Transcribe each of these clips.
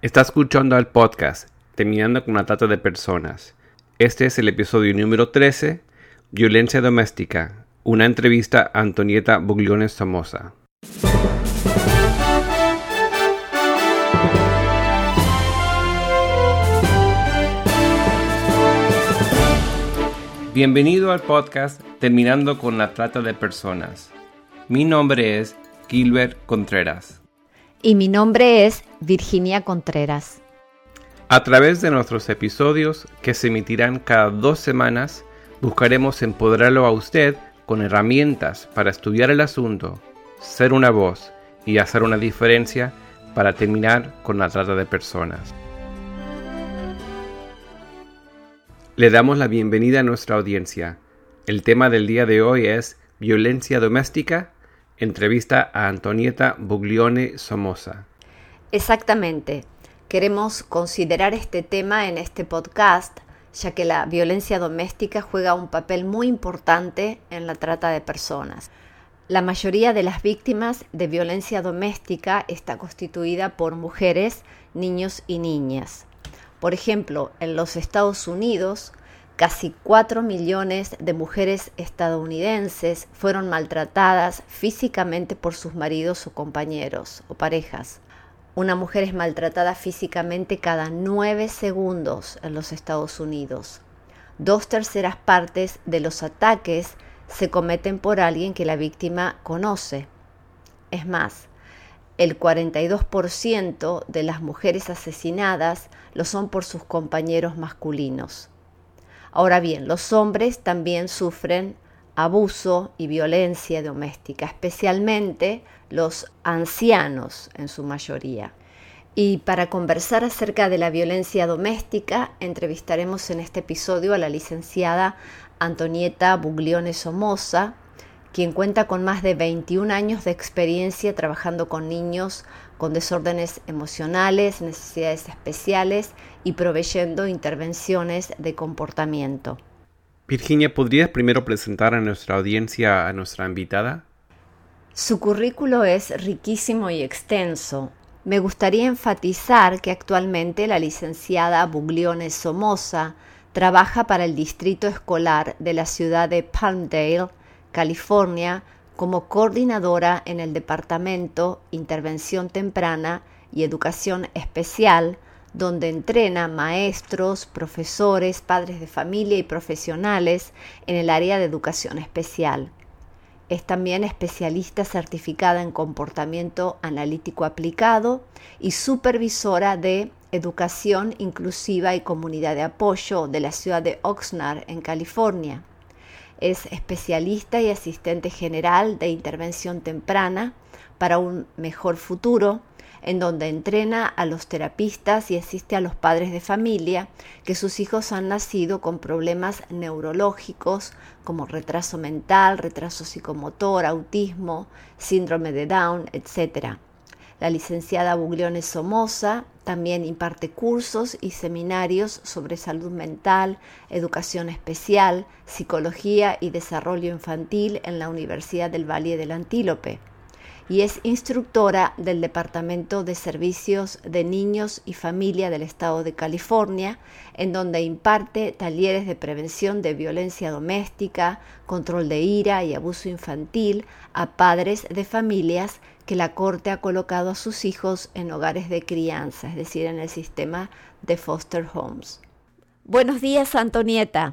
Está escuchando al podcast Terminando con la trata de personas. Este es el episodio número 13, Violencia doméstica, una entrevista a Antonieta Bugliones Somoza. Bienvenido al podcast Terminando con la trata de personas. Mi nombre es Gilbert Contreras. Y mi nombre es Virginia Contreras. A través de nuestros episodios, que se emitirán cada dos semanas, buscaremos empoderarlo a usted con herramientas para estudiar el asunto, ser una voz y hacer una diferencia para terminar con la trata de personas. Le damos la bienvenida a nuestra audiencia. El tema del día de hoy es violencia doméstica. Entrevista a Antonieta Buglione Somoza. Exactamente. Queremos considerar este tema en este podcast, ya que la violencia doméstica juega un papel muy importante en la trata de personas. La mayoría de las víctimas de violencia doméstica está constituida por mujeres, niños y niñas. Por ejemplo, en los Estados Unidos, casi 4 millones de mujeres estadounidenses fueron maltratadas físicamente por sus maridos o compañeros o parejas. Una mujer es maltratada físicamente cada 9 segundos en los Estados Unidos. Dos terceras partes de los ataques se cometen por alguien que la víctima conoce. Es más, el 42% de las mujeres asesinadas lo son por sus compañeros masculinos. Ahora bien, los hombres también sufren abuso y violencia doméstica, especialmente los ancianos en su mayoría. Y para conversar acerca de la violencia doméstica, entrevistaremos en este episodio a la licenciada Antonieta Buglione Somoza, quien cuenta con más de 21 años de experiencia trabajando con niños con desórdenes emocionales, necesidades especiales y proveyendo intervenciones de comportamiento. Virginia, ¿podrías primero presentar a nuestra audiencia a nuestra invitada? Su currículo es riquísimo y extenso. Me gustaría enfatizar que actualmente la licenciada Buglione Somoza trabaja para el distrito escolar de la ciudad de Palmdale, California, como coordinadora en el Departamento Intervención Temprana y Educación Especial, donde entrena maestros, profesores, padres de familia y profesionales en el área de educación especial. Es también especialista certificada en comportamiento analítico aplicado y supervisora de educación inclusiva y comunidad de apoyo de la ciudad de Oxnard, en California. Es especialista y asistente general de intervención temprana para un mejor futuro, en donde entrena a los terapistas y asiste a los padres de familia que sus hijos han nacido con problemas neurológicos como retraso mental, retraso psicomotor, autismo, síndrome de Down, etc. La licenciada Buglione Somoza también imparte cursos y seminarios sobre salud mental, educación especial, psicología y desarrollo infantil en la Universidad del Valle del Antílope y es instructora del Departamento de Servicios de Niños y Familia del Estado de California, en donde imparte talleres de prevención de violencia doméstica, control de ira y abuso infantil a padres de familias que la Corte ha colocado a sus hijos en hogares de crianza, es decir, en el sistema de foster homes. Buenos días, Antonieta.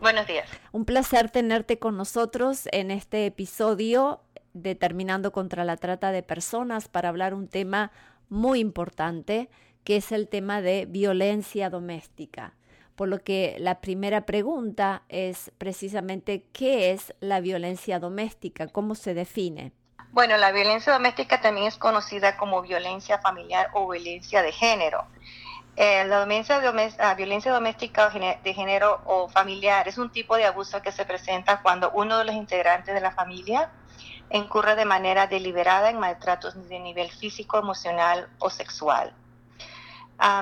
Buenos días. Un placer tenerte con nosotros en este episodio determinando contra la trata de personas para hablar un tema muy importante, que es el tema de violencia doméstica. Por lo que la primera pregunta es precisamente qué es la violencia doméstica, cómo se define. Bueno, la violencia doméstica también es conocida como violencia familiar o violencia de género. Eh, la violencia, ah, violencia doméstica de género o familiar es un tipo de abuso que se presenta cuando uno de los integrantes de la familia incurre de manera deliberada en maltratos de nivel físico, emocional o sexual.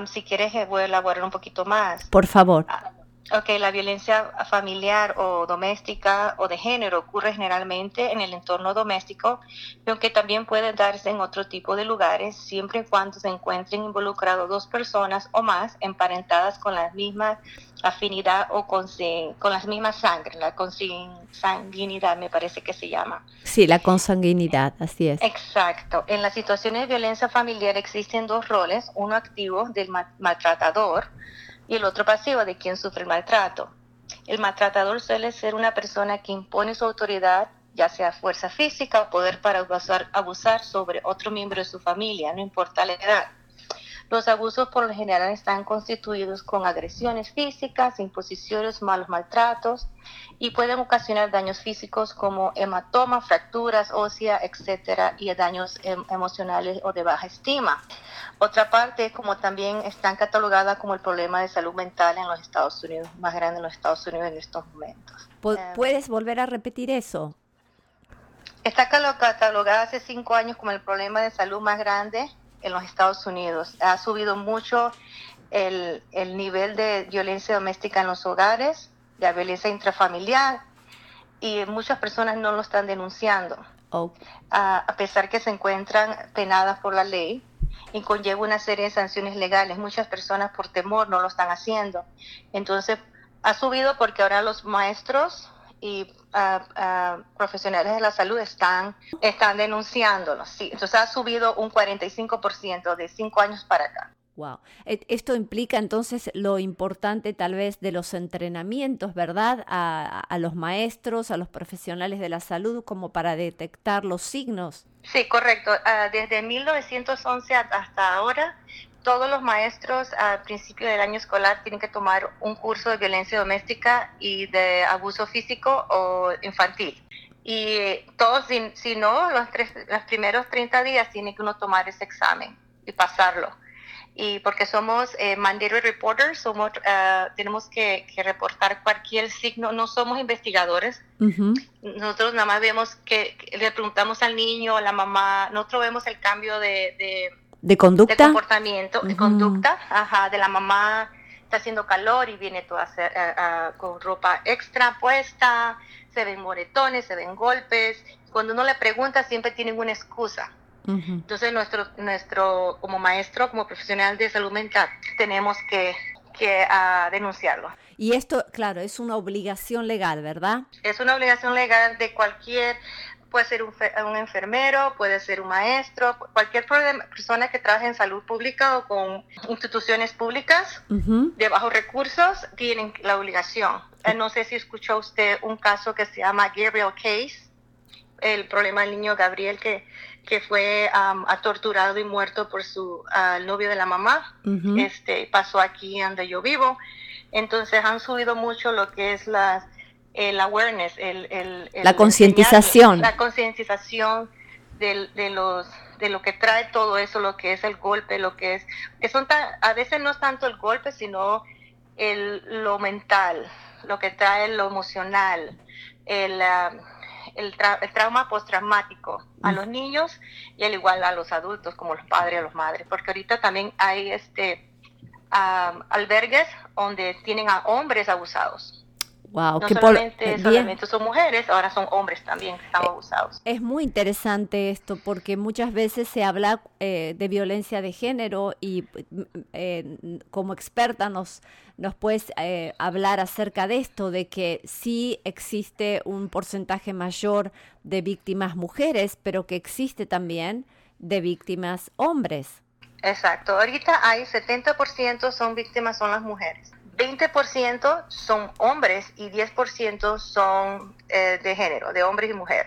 si quieres, eh, voy a elaborar un poquito más. Por favor. Ah, Ok, la violencia familiar o doméstica o de género ocurre generalmente en el entorno doméstico, aunque también puede darse en otro tipo de lugares, siempre y cuando se encuentren involucrados dos personas o más emparentadas con la misma afinidad o con, con las mismas sangre, la consanguinidad me parece que se llama. Sí, la consanguinidad, así es. Exacto. En las situaciones de violencia familiar existen dos roles, uno activo del maltratador, y el otro pasivo de quien sufre el maltrato. El maltratador suele ser una persona que impone su autoridad, ya sea fuerza física o poder para abusar, abusar sobre otro miembro de su familia, no importa la edad. Los abusos por lo general están constituidos con agresiones físicas, imposiciones, malos maltratos y pueden ocasionar daños físicos como hematomas, fracturas óseas, etcétera, y daños em, emocionales o de baja estima. Otra parte, como también están catalogadas como el problema de salud mental en los Estados Unidos, más grande en los Estados Unidos en estos momentos. Em, ¿Puedes volver a repetir eso? Está catalogada hace cinco años como el problema de salud más grande en los Estados Unidos. Ha subido mucho el, nivel de violencia doméstica en los hogares, la violencia intrafamiliar, y muchas personas no lo están denunciando. a pesar que se encuentran penadas por la ley y conlleva una serie de sanciones legales, muchas personas por temor no lo están haciendo. Entonces, ha subido porque ahora los maestros y profesionales de la salud están, están denunciándolo. Sí, entonces ha subido un 45% de cinco años para acá. Wow. E, esto implica entonces lo importante tal vez de los entrenamientos, ¿verdad? A, a, los maestros, a los profesionales de la salud, como para detectar los signos. Sí, correcto. Ah, desde 1911 hasta ahora todos los maestros al principio del año escolar tienen que tomar un curso de violencia doméstica y de abuso físico o infantil. Y todos, si, no, los, los primeros 30 días tiene que uno tomar ese examen y pasarlo. Y porque somos eh, mandatory reporters, somos, uh, tenemos que, reportar cualquier signo, no somos investigadores. Nosotros nada más vemos que, le preguntamos al niño, a la mamá, nosotros vemos el cambio de ¿De conducta? De comportamiento, de conducta, ajá, de la mamá está haciendo calor y viene toda eh, con ropa extra puesta, se ven moretones, se ven golpes. Cuando uno le pregunta siempre tienen una excusa. Entonces nuestro, nuestro, como maestro, como profesional de salud mental, tenemos que, que ah, denunciarlo. Y esto, claro, es una obligación legal, ¿verdad? Es una obligación legal de cualquier puede ser un, enfermero, puede ser un maestro, cualquier persona que trabaje en salud pública o con instituciones públicas de bajos recursos tienen la obligación. Eh, no sé si escuchó usted un caso que se llama Gabriel Case, el problema del niño Gabriel que, que fue torturado y muerto por su novio de la mamá. este, pasó aquí donde yo vivo. Entonces han subido mucho lo que es las el awareness, el, la concientización. La concientización de, los de lo que trae todo eso, lo que es el golpe, lo que es, que son a veces no es tanto el golpe, sino el, lo mental, lo que trae lo emocional, el, ah, el, trauma postraumático a los niños y al igual a los adultos, como los padres o los madres, porque ahorita también hay este ah, albergues donde tienen a hombres abusados. Wow, no solamente, solamente, son mujeres, ahora son hombres también que están eh, abusados. Es muy interesante esto porque muchas veces se habla eh, de violencia de género y eh, como experta nos, nos puedes hablar acerca de esto, de que sí existe un porcentaje mayor de víctimas mujeres, pero que existe también de víctimas hombres. Exacto, ahorita hay 70% son víctimas, son las mujeres. 20% son hombres y 10% son eh, de género, de hombre y mujer,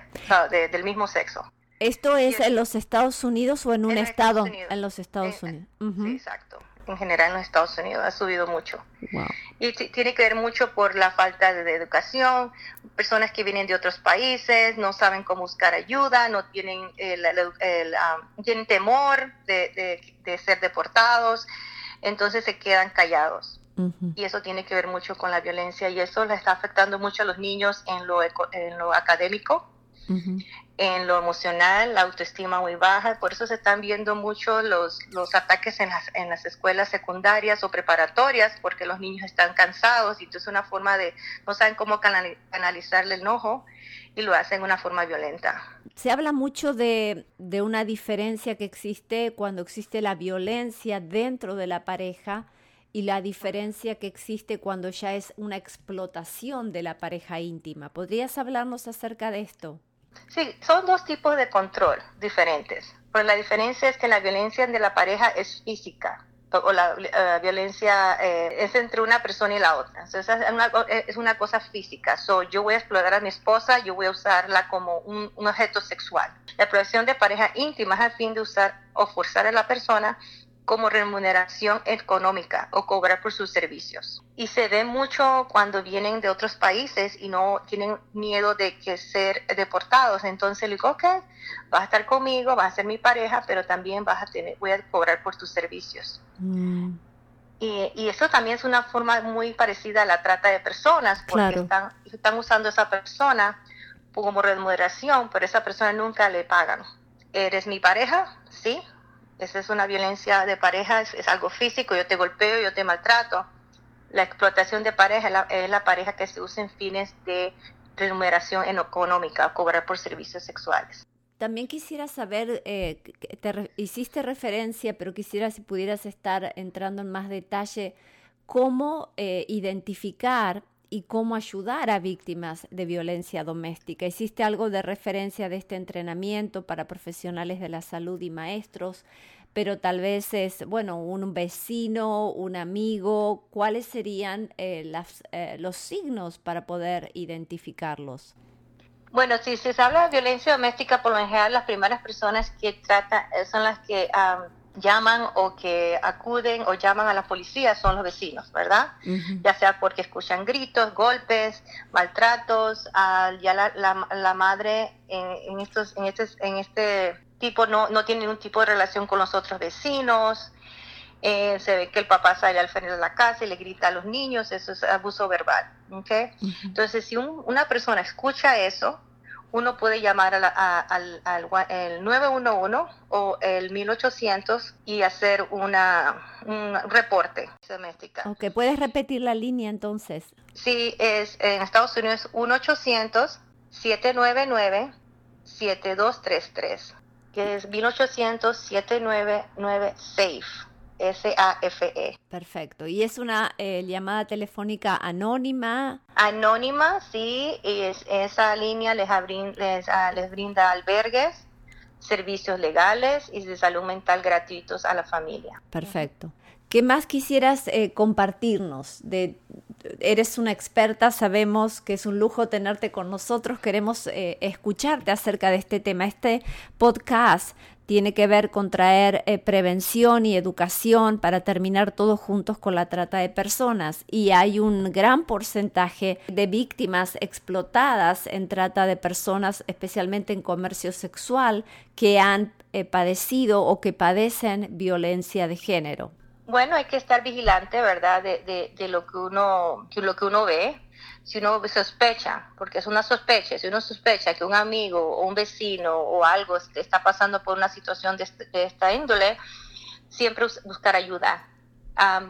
del mismo sexo. ¿Esto es en los Estados Unidos o en un estado? En los Estados Unidos. sí, exacto. En general en los Estados Unidos ha subido mucho. Y tiene que ver mucho por la falta de, educación, personas que vienen de otros países, no saben cómo buscar ayuda, no tienen, el, tienen temor de, de ser deportados, entonces se quedan callados y eso tiene que ver mucho con la violencia y eso le está afectando mucho a los niños en lo, en lo académico. en lo emocional, la autoestima muy baja, por eso se están viendo mucho los, los ataques en las, en las escuelas secundarias o preparatorias, porque los niños están cansados y entonces es una forma de, no saben cómo canalizar el enojo y lo hacen de una forma violenta. Se habla mucho de, de una diferencia que existe cuando existe la violencia dentro de la pareja y la diferencia que existe cuando ya es una explotación de la pareja íntima. ¿Podrías hablarnos acerca de esto? Sí, son dos tipos de control diferentes. Pero la diferencia es que la violencia de la pareja es física o la eh, violencia eh, es entre una persona y la otra. Entonces es una, es una cosa física. So, yo voy a explotar a mi esposa, yo voy a usarla como un, un objeto sexual. La explotación de pareja íntima es a fin de usar o forzar a la persona como remuneración económica o cobrar por sus servicios. Y se ve mucho cuando vienen de otros países y no tienen miedo de que ser deportados. Entonces le digo, ok, vas a estar conmigo, vas a ser mi pareja, pero también vas a tener, voy a cobrar por tus servicios. Mm. Y, y, eso también es una forma muy parecida a la trata de personas, porque están, están usando a esa persona como remuneración, pero esa persona nunca le pagan. ¿Eres mi pareja? Sí, esa es una violencia de pareja, es, algo físico, yo te golpeo, yo te maltrato. La explotación de pareja es la, pareja que se usa en fines de remuneración económica, cobrar por servicios sexuales. También quisiera saber, eh, te hiciste referencia, pero quisiera si pudieras estar entrando en más detalle, cómo eh, identificar y cómo ayudar a víctimas de violencia doméstica. ¿Hiciste algo de referencia de este entrenamiento para profesionales de la salud y maestros? Pero tal vez es, bueno, un vecino, un amigo. ¿Cuáles serían eh, las, eh, los signos para poder identificarlos? Bueno, si se habla de violencia doméstica, por lo general las primeras personas que tratan eh, son las que llaman o que acuden o llaman a la policía son los vecinos, ¿verdad? Ya sea porque escuchan gritos, golpes, maltratos, ya la, madre en, estos, en, este, en este tipo no, no tiene ningún tipo de relación con los otros vecinos, eh, se ve que el papá sale al frente de la casa y le grita a los niños, eso es abuso verbal, ¿ok? Entonces, si una persona escucha eso, uno puede llamar al, el 911 o el 1800 y hacer una, un reporte doméstica. Ok, ¿puedes repetir la línea entonces? Sí, es en Estados Unidos 1-800-799-7233, que es 1800-799-SAFE. S-A-F-E. Perfecto. ¿Y es una eh, llamada telefónica anónima? Anónima, sí. Y es, esa línea les, les, ah, les brinda albergues, servicios legales y de salud mental gratuitos a la familia. Perfecto. ¿Qué más quisieras eh, compartirnos? Eres una experta, sabemos que es un lujo tenerte con nosotros, queremos eh, escucharte acerca de este tema. Este podcast tiene que ver con traer eh, prevención y educación para terminar todos juntos con la trata de personas. Y hay un gran porcentaje de víctimas explotadas en trata de personas, especialmente en comercio sexual, que han padecido o que padecen violencia de género. Bueno, hay que estar vigilante, ¿verdad? De, de, lo que uno, lo que uno ve. Si uno sospecha, porque es una sospecha, si uno sospecha que un amigo o un vecino o algo está pasando por una situación de, este, esta índole, siempre buscar ayuda,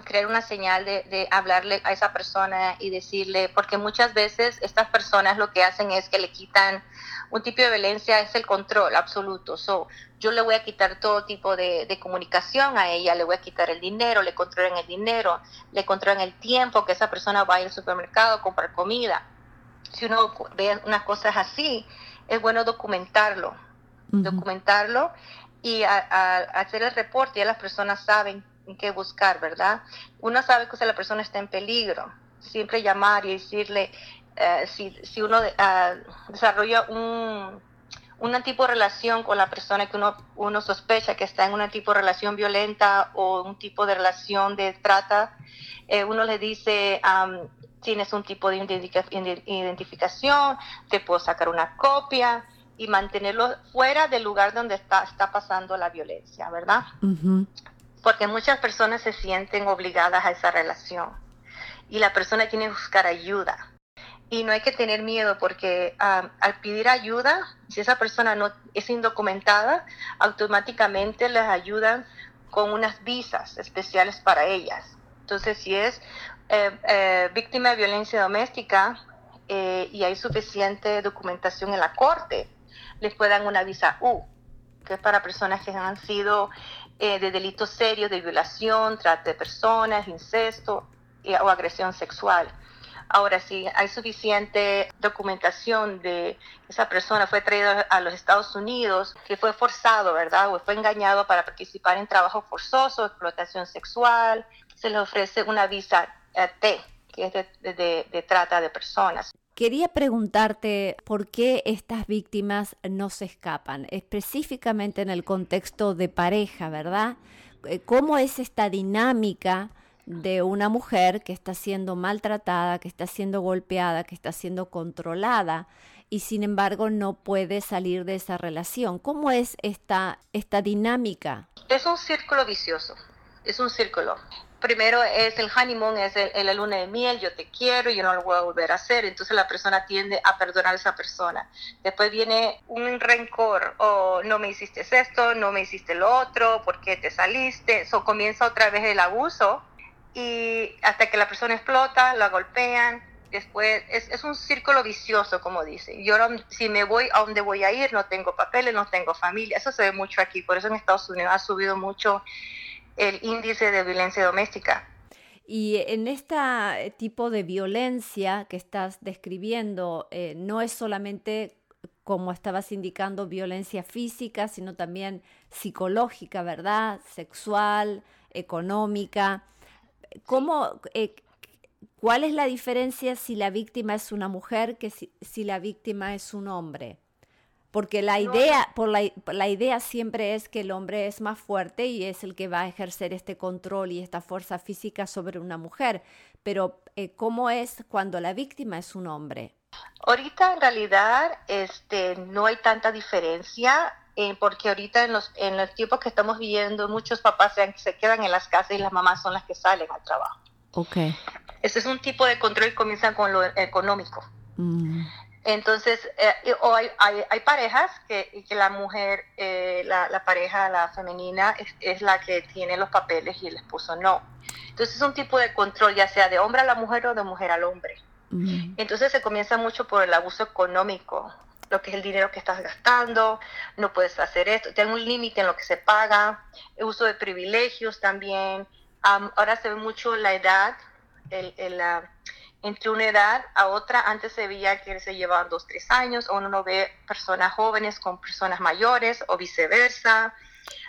crear una señal de, de, hablarle a esa persona y decirle, porque muchas veces estas personas lo que hacen es que le quitan un tipo de violencia, es el control absoluto. So, yo le voy a quitar todo tipo de, de, comunicación a ella, le voy a quitar el dinero, le controlan el dinero, le controlan el tiempo que esa persona va al supermercado a comprar comida. Si uno ve unas cosas así, es bueno documentarlo, documentarlo y hacer el reporte, ya las personas saben qué buscar, ¿verdad? Uno sabe que la persona está en peligro, siempre llamar y decirle, eh, si, si, uno uh, desarrolla un, un tipo de relación con la persona que uno, uno sospecha que está en un tipo de relación violenta o un tipo de relación de trata, eh, uno le dice, tienes un tipo de identificación, te puedo sacar una copia y mantenerlo fuera del lugar donde está, está pasando la violencia, ¿verdad? porque muchas personas se sienten obligadas a esa relación y la persona tiene que buscar ayuda. Y no hay que tener miedo porque al pedir ayuda, si esa persona no es indocumentada, automáticamente les ayudan con unas visas especiales para ellas. Entonces, si es eh, eh, víctima de violencia doméstica eh, y hay suficiente documentación en la corte, les puedan una visa U, que es para personas que han sido de delitos serios de violación, trata de personas, incesto o agresión sexual. Ahora, si hay suficiente documentación de esa persona fue traída a los Estados Unidos, que fue forzado, ¿verdad? O fue engañado para participar en trabajo forzoso, explotación sexual, se le ofrece una visa eh, T, que es de, trata de personas. Quería preguntarte por qué estas víctimas no se escapan, específicamente en el contexto de pareja, ¿verdad? Eh, ¿Cómo es esta dinámica de una mujer que está siendo maltratada, que está siendo golpeada, que está siendo controlada y sin embargo no puede salir de esa relación. ¿Cómo es esta, esta dinámica? Es un círculo vicioso, es un círculo. Primero es el honeymoon, es el, la luna de miel, yo te quiero, yo no lo voy a volver a hacer, entonces la persona tiende a perdonar a esa persona. Después viene un rencor, o no me hiciste esto, no me hiciste lo otro, ¿por qué te saliste? Eso comienza otra vez el abuso y hasta que la persona explota, la golpean, después es, es, un círculo vicioso, como dice. Yo si me voy a donde voy a ir, no tengo papeles, no tengo familia. Eso se ve mucho aquí. Por eso en Estados Unidos ha subido mucho el índice de violencia doméstica. Y en este tipo de violencia que estás describiendo, eh, no es solamente, como estabas indicando, violencia física, sino también psicológica, ¿verdad? Sexual, económica. ¿Cómo, eh, ¿Cuál es la diferencia si la víctima es una mujer que si, la víctima es un hombre? Porque la idea, por la, idea siempre es que el hombre es más fuerte y es el que va a ejercer este control y esta fuerza física sobre una mujer. Pero eh, ¿cómo es cuando la víctima es un hombre? Ahorita en realidad este, no hay tanta diferencia eh, porque ahorita en los, en los tiempos que estamos viviendo, muchos papás se, se, quedan en las casas y las mamás son las que salen al trabajo. Ok. Ese es un tipo de control y comienza con lo económico. Mm. Entonces, eh, o hay, hay, hay, parejas que, que la mujer, eh, la, la, pareja, la femenina, es, es, la que tiene los papeles y el esposo no. Entonces es un tipo de control, ya sea de hombre a la mujer o de mujer al hombre. Mm. Entonces se comienza mucho por el abuso económico lo que es el dinero que estás gastando, no puedes hacer esto, tiene un límite en lo que se paga, el uso de privilegios también. ahora se ve mucho la edad, el, la, entre una edad a otra, antes se veía que se llevaban dos, tres años, o uno no ve personas jóvenes con personas mayores o viceversa.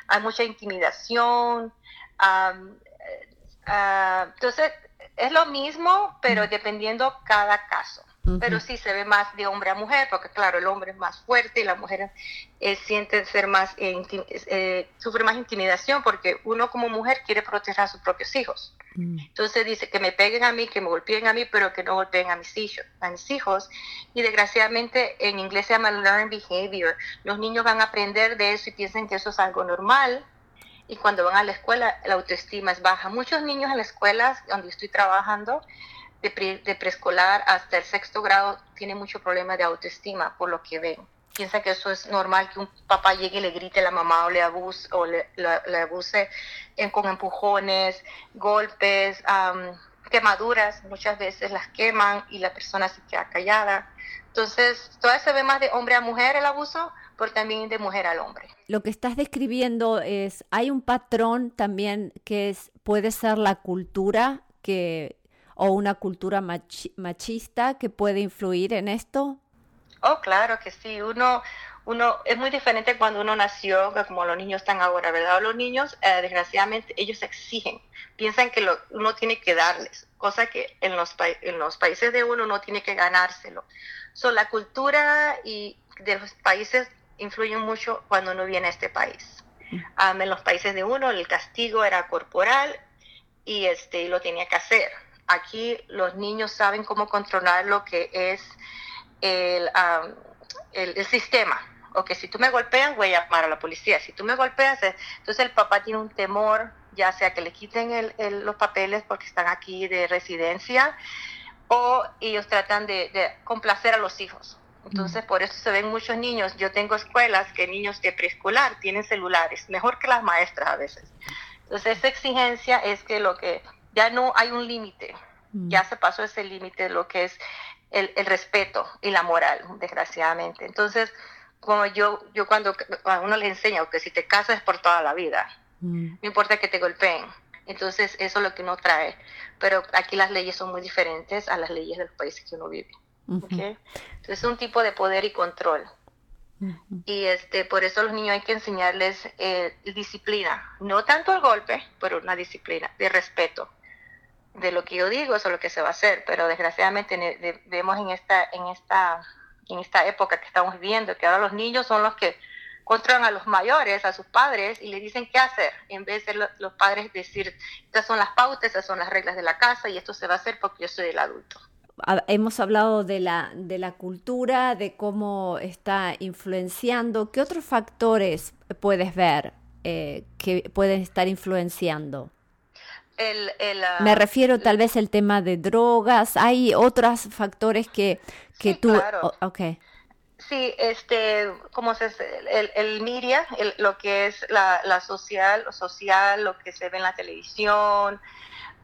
Hay mucha intimidación. Eh, ah, entonces, es lo mismo, pero dependiendo cada caso pero sí se ve más de hombre a mujer, porque claro, el hombre es más fuerte y la mujer eh, siente ser más, eh, eh, sufre más intimidación porque uno como mujer quiere proteger a sus propios hijos. Mm. Entonces dice que me peguen a mí, que me golpeen a mí, pero que no golpeen a mis hijos. A mis hijos. Y desgraciadamente en inglés se llama learn behavior. Los niños van a aprender de eso y piensan que eso es algo normal. Y cuando van a la escuela, la autoestima es baja. Muchos niños en las escuelas donde estoy trabajando de, preescolar hasta el sexto grado tiene mucho problema de autoestima por lo que ven. Piensa que eso es normal que un papá llegue y le grite a la mamá o le abuse, o le, abuse con empujones, golpes, quemaduras, muchas veces las queman y la persona se queda callada. Entonces, todavía se ve más de hombre a mujer el abuso, pero también de mujer al hombre. Lo que estás describiendo es, hay un patrón también que es, puede ser la cultura que o una cultura machista que puede influir en esto? Oh, claro que sí. Uno, uno es muy diferente cuando uno nació, como los niños están ahora, ¿verdad? Los niños, eh, desgraciadamente, ellos exigen, piensan que lo, uno tiene que darles, cosa que en los, en los países de uno no tiene que ganárselo. So, la cultura y de los países influyen mucho cuando uno viene a este país. Um, en los países de uno el castigo era corporal y este lo tenía que hacer aquí los niños saben cómo controlar lo que es el, el, sistema. O que si tú me golpeas, voy a llamar a la policía. Si tú me golpeas, eh, entonces el papá tiene un temor, ya sea que le quiten los papeles porque están aquí de residencia, o ellos tratan de, complacer a los hijos. Entonces, por eso se ven muchos niños. Yo tengo escuelas que niños de preescolar tienen celulares, mejor que las maestras a veces. Entonces, esa exigencia es que lo que ya no hay un límite, mm. ya se pasó ese límite de lo que es el, respeto y la moral, desgraciadamente. Entonces, como yo, yo cuando a uno le enseño que si te casas es por toda la vida, mm. no importa que te golpeen. Entonces, eso es lo que uno trae. Pero aquí las leyes son muy diferentes a las leyes del país que uno vive. Entonces, es un tipo de poder y control. Y este, por eso a los niños hay que enseñarles eh, disciplina, no tanto el golpe, pero una disciplina de respeto de lo que yo digo, eso es lo que se va a hacer, pero desgraciadamente vemos en esta, en esta, en esta época que estamos viviendo, que ahora los niños son los que controlan a los mayores, a sus padres, y le dicen qué hacer, en vez de los padres decir, estas son las pautas, estas son las reglas de la casa, y esto se va a hacer porque yo soy el adulto. Hemos hablado de la, de la cultura, de cómo está influenciando. ¿Qué otros factores puedes ver eh, que pueden estar influenciando? Ah, Me refiero tal vez al tema de drogas. Hay otros factores que, que tú... Claro. Sí, este, como se el, el media, lo que es la, la, social, lo social, lo que se ve en la televisión,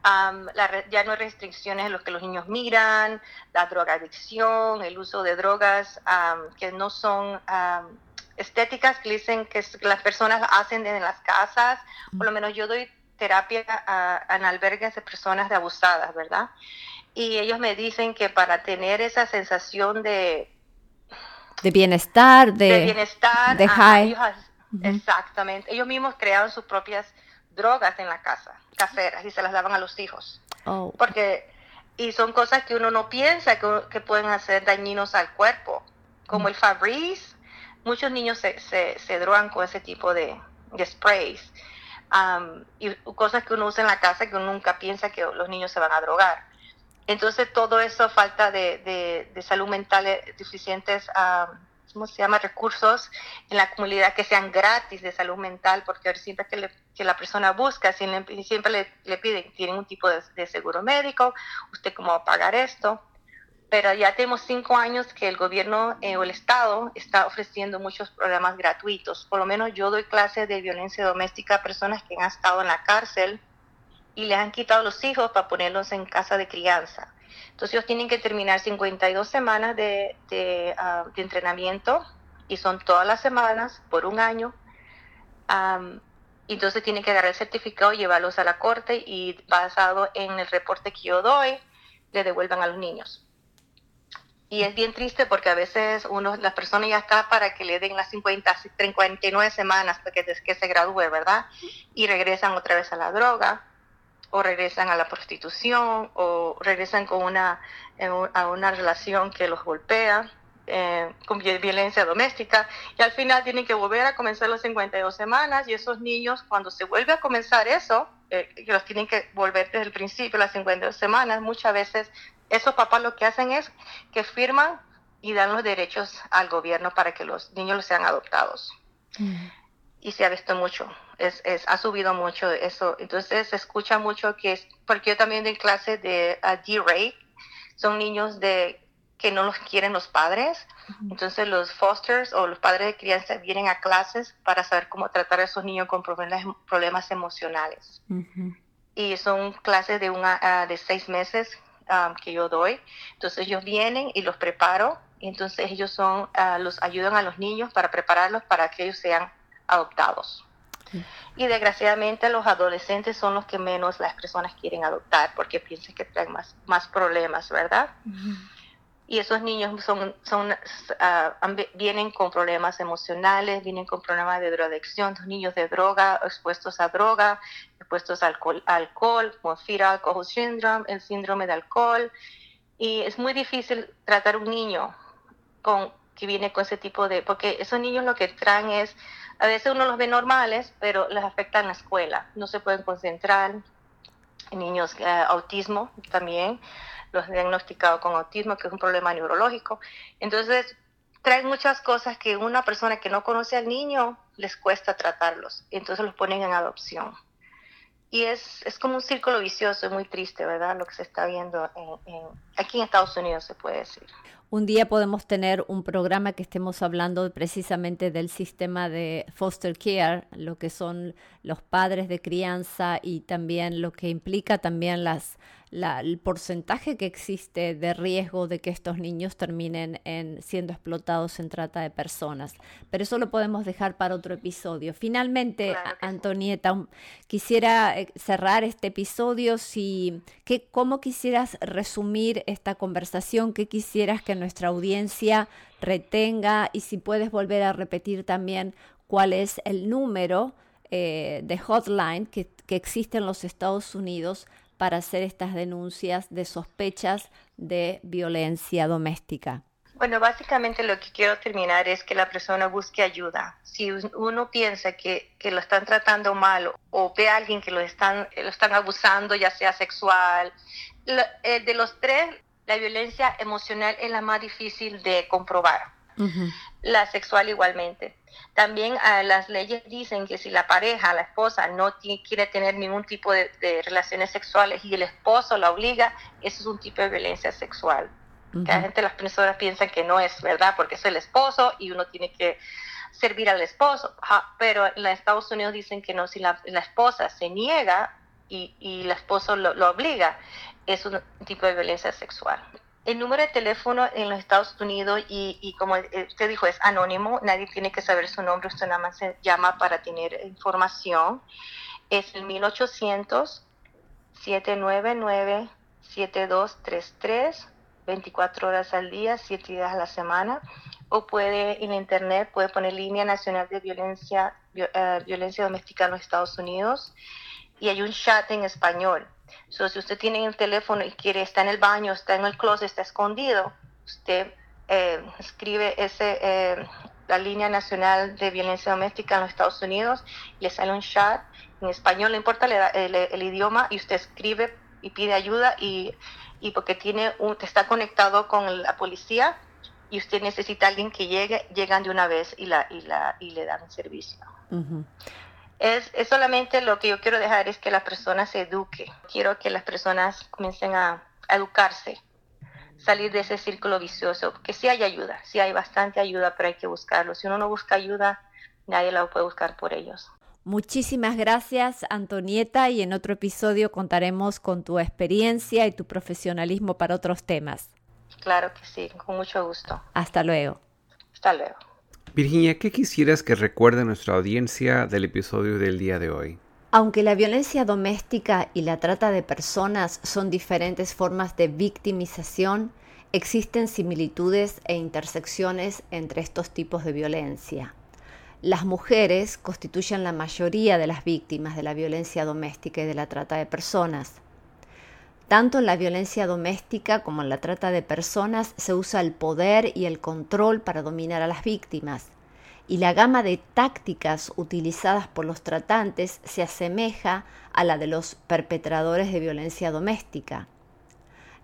la, ya no hay restricciones en lo que los niños miran, la drogadicción, el uso de drogas que no son estéticas, que dicen que las personas hacen en las casas, por lo menos yo doy terapia en albergues de personas de abusadas, ¿verdad? Y ellos me dicen que para tener esa sensación de... De bienestar, de... bienestar. De high. Exactamente. Ellos mismos crearon sus propias drogas en la casa, caseras, y se las daban a los hijos. Oh. Porque... Y son cosas que uno no piensa que, pueden hacer dañinos al cuerpo, como el Fabrice. Muchos niños se, se, drogan con ese tipo de, de sprays y cosas que uno usa en la casa que uno nunca piensa que los niños se van a drogar. Entonces todo eso, falta de, de, salud mental, eh, deficientes, ¿cómo se llama? Recursos en la comunidad que sean gratis de salud mental, porque siempre que, que la persona busca, siempre le, le piden, tienen un tipo de, de seguro médico, usted cómo va a pagar esto pero ya tenemos cinco años que el gobierno eh, o el Estado está ofreciendo muchos programas gratuitos. Por lo menos yo doy clases de violencia doméstica a personas que han estado en la cárcel y les han quitado los hijos para ponerlos en casa de crianza. Entonces ellos tienen que terminar 52 semanas de, ah, de entrenamiento y son todas las semanas por un año. entonces tienen que agarrar el certificado llevarlos a la corte y basado en el reporte que yo doy, le devuelvan a los niños. Y es bien triste porque a veces uno, las personas ya está para que le den las 50, 59 semanas para que, que se gradúe, ¿verdad? Y regresan otra vez a la droga, o regresan a la prostitución, o regresan con una, a una relación que los golpea, eh, con violencia doméstica, y al final tienen que volver a comenzar las 52 semanas, y esos niños, cuando se vuelve a comenzar eso, eh, que los tienen que volver desde el principio, las 52 semanas, muchas veces esos papás lo que hacen es que firman y dan los derechos al gobierno para que los niños sean adoptados. Mm. Y se ha visto mucho, es, es, ha subido mucho eso. Entonces se escucha mucho que es, porque yo también doy clases de D-Ray, son niños de que no los quieren los padres. Entonces los fosters o los padres de crianza vienen a clases para saber cómo tratar a esos niños con problemas, problemas emocionales. Y son clases de, una, ah, de seis meses Um, que yo doy. Entonces ellos vienen y los preparo y entonces ellos son, uh, los ayudan a los niños para prepararlos para que ellos sean adoptados. Y desgraciadamente los adolescentes son los que menos las personas quieren adoptar porque piensan que traen más, más problemas, ¿verdad? Y esos niños son, ah, vienen con problemas emocionales, vienen con problemas de drogadicción, niños de droga, expuestos a droga, expuestos al alcohol, alcohol como alcohol syndrome, el síndrome de alcohol, y es muy difícil tratar un niño con, que viene con ese tipo de, porque esos niños lo que traen es, a veces uno los ve normales, pero les afecta en la escuela, no se pueden concentrar, niños eh, autismo también, los diagnosticados con autismo, que es un problema neurológico. Entonces, traen muchas cosas que una persona que no conoce al niño les cuesta tratarlos, entonces los ponen en adopción. Y es, es como un círculo vicioso, es muy triste, ¿verdad? Lo que se está viendo en, aquí en Estados Unidos se puede decir. Un día podemos tener un programa que estemos hablando precisamente del sistema de foster care, lo que son los padres de crianza y también lo que implica también las el porcentaje que existe de riesgo de que estos niños terminen en, siendo explotados en trata de personas. Pero eso lo podemos dejar para otro episodio. Finalmente, Antonieta, quisiera eh, cerrar este episodio. Si, ¿qué, ¿Cómo quisieras resumir esta conversación? ¿Qué quisieras que nuestra audiencia retenga? Y si puedes volver a repetir también cuál es el número eh, de hotline que, que existe en los Estados Unidos para hacer estas denuncias de sospechas de violencia doméstica? Bueno, básicamente lo que quiero terminar es que la persona busque ayuda. Si uno piensa que, que lo están tratando mal o ve a alguien que lo están, lo están abusando, ya sea sexual, eh, de los tres, la violencia emocional es la más difícil de comprobar. La sexual igualmente. También ah, las leyes dicen que si la pareja, la esposa, no quiere tener ningún tipo de, relaciones sexuales y el esposo la obliga, eso es un tipo de violencia sexual. La gente, las personas piensan que no es verdad porque es el esposo y uno tiene que servir al esposo. pero en Estados Unidos dicen que no, si la, esposa se niega y, y el esposo lo, lo obliga, es un tipo de violencia sexual. El número de teléfono en los Estados Unidos, y, como usted dijo, es anónimo, nadie tiene que saber su nombre, usted nada más se llama para tener información. Es el 1800-799-7233, 24 horas al día, 7 días a la semana. O puede en internet, puede poner Línea Nacional de Violencia, eh, Violencia Doméstica en los Estados Unidos. Y hay un chat en español So, si usted tiene el teléfono y quiere, está en el baño, está en el closet, está escondido, usted eh, escribe ese, eh, la línea nacional de violencia doméstica en los Estados Unidos, le sale un chat en español, no importa el, el, idioma, y usted escribe y pide ayuda y, y porque tiene un, está conectado con la policía y usted necesita a alguien que llegue, llegan de una vez y, la, y, la, y le dan servicio. Es, solamente lo que yo quiero dejar es que las personas se eduquen. Quiero que las personas comiencen a, educarse, salir de ese círculo vicioso, que sí hay ayuda, sí hay bastante ayuda, pero hay que buscarlo. Si uno no busca ayuda, nadie la puede buscar por ellos. Muchísimas gracias, Antonieta, y en otro episodio contaremos con tu experiencia y tu profesionalismo para otros temas. Claro que sí, con mucho gusto. Hasta luego. Hasta luego. Virginia, ¿qué quisieras que recuerde nuestra audiencia del episodio del día de hoy? Aunque la violencia doméstica y la trata de personas son diferentes formas de victimización, existen similitudes e intersecciones entre estos tipos de violencia. Las mujeres constituyen la mayoría de las víctimas de la violencia doméstica y de la trata de personas. Tanto en la violencia doméstica como en la trata de personas se usa el poder y el control para dominar a las víctimas, y la gama de tácticas utilizadas por los tratantes se asemeja a la de los perpetradores de violencia doméstica.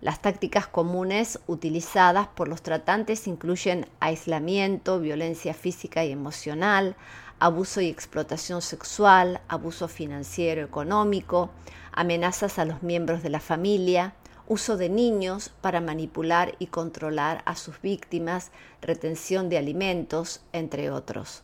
Las tácticas comunes utilizadas por los tratantes incluyen aislamiento, violencia física y emocional, abuso y explotación sexual, abuso financiero, económico, amenazas a los miembros de la familia, uso de niños para manipular y controlar a sus víctimas, retención de alimentos, entre otros.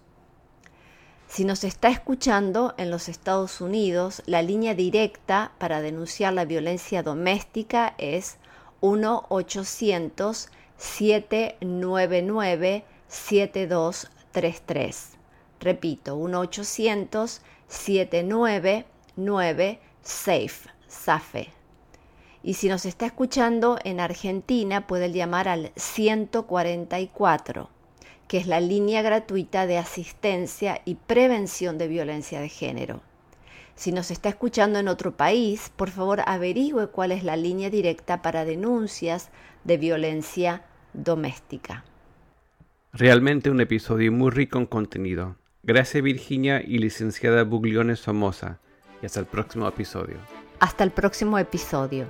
Si nos está escuchando en los Estados Unidos, la línea directa para denunciar la violencia doméstica es 1-800-799-7233. Repito, 1-800-799-SAFE, SAFE. Y si nos está escuchando en Argentina, puede llamar al 144, que es la línea gratuita de asistencia y prevención de violencia de género. Si nos está escuchando en otro país, por favor averigüe cuál es la línea directa para denuncias de violencia doméstica. Realmente un episodio muy rico en contenido. Gracias Virginia y licenciada Buglione Somoza. Y hasta el próximo episodio. Hasta el próximo episodio.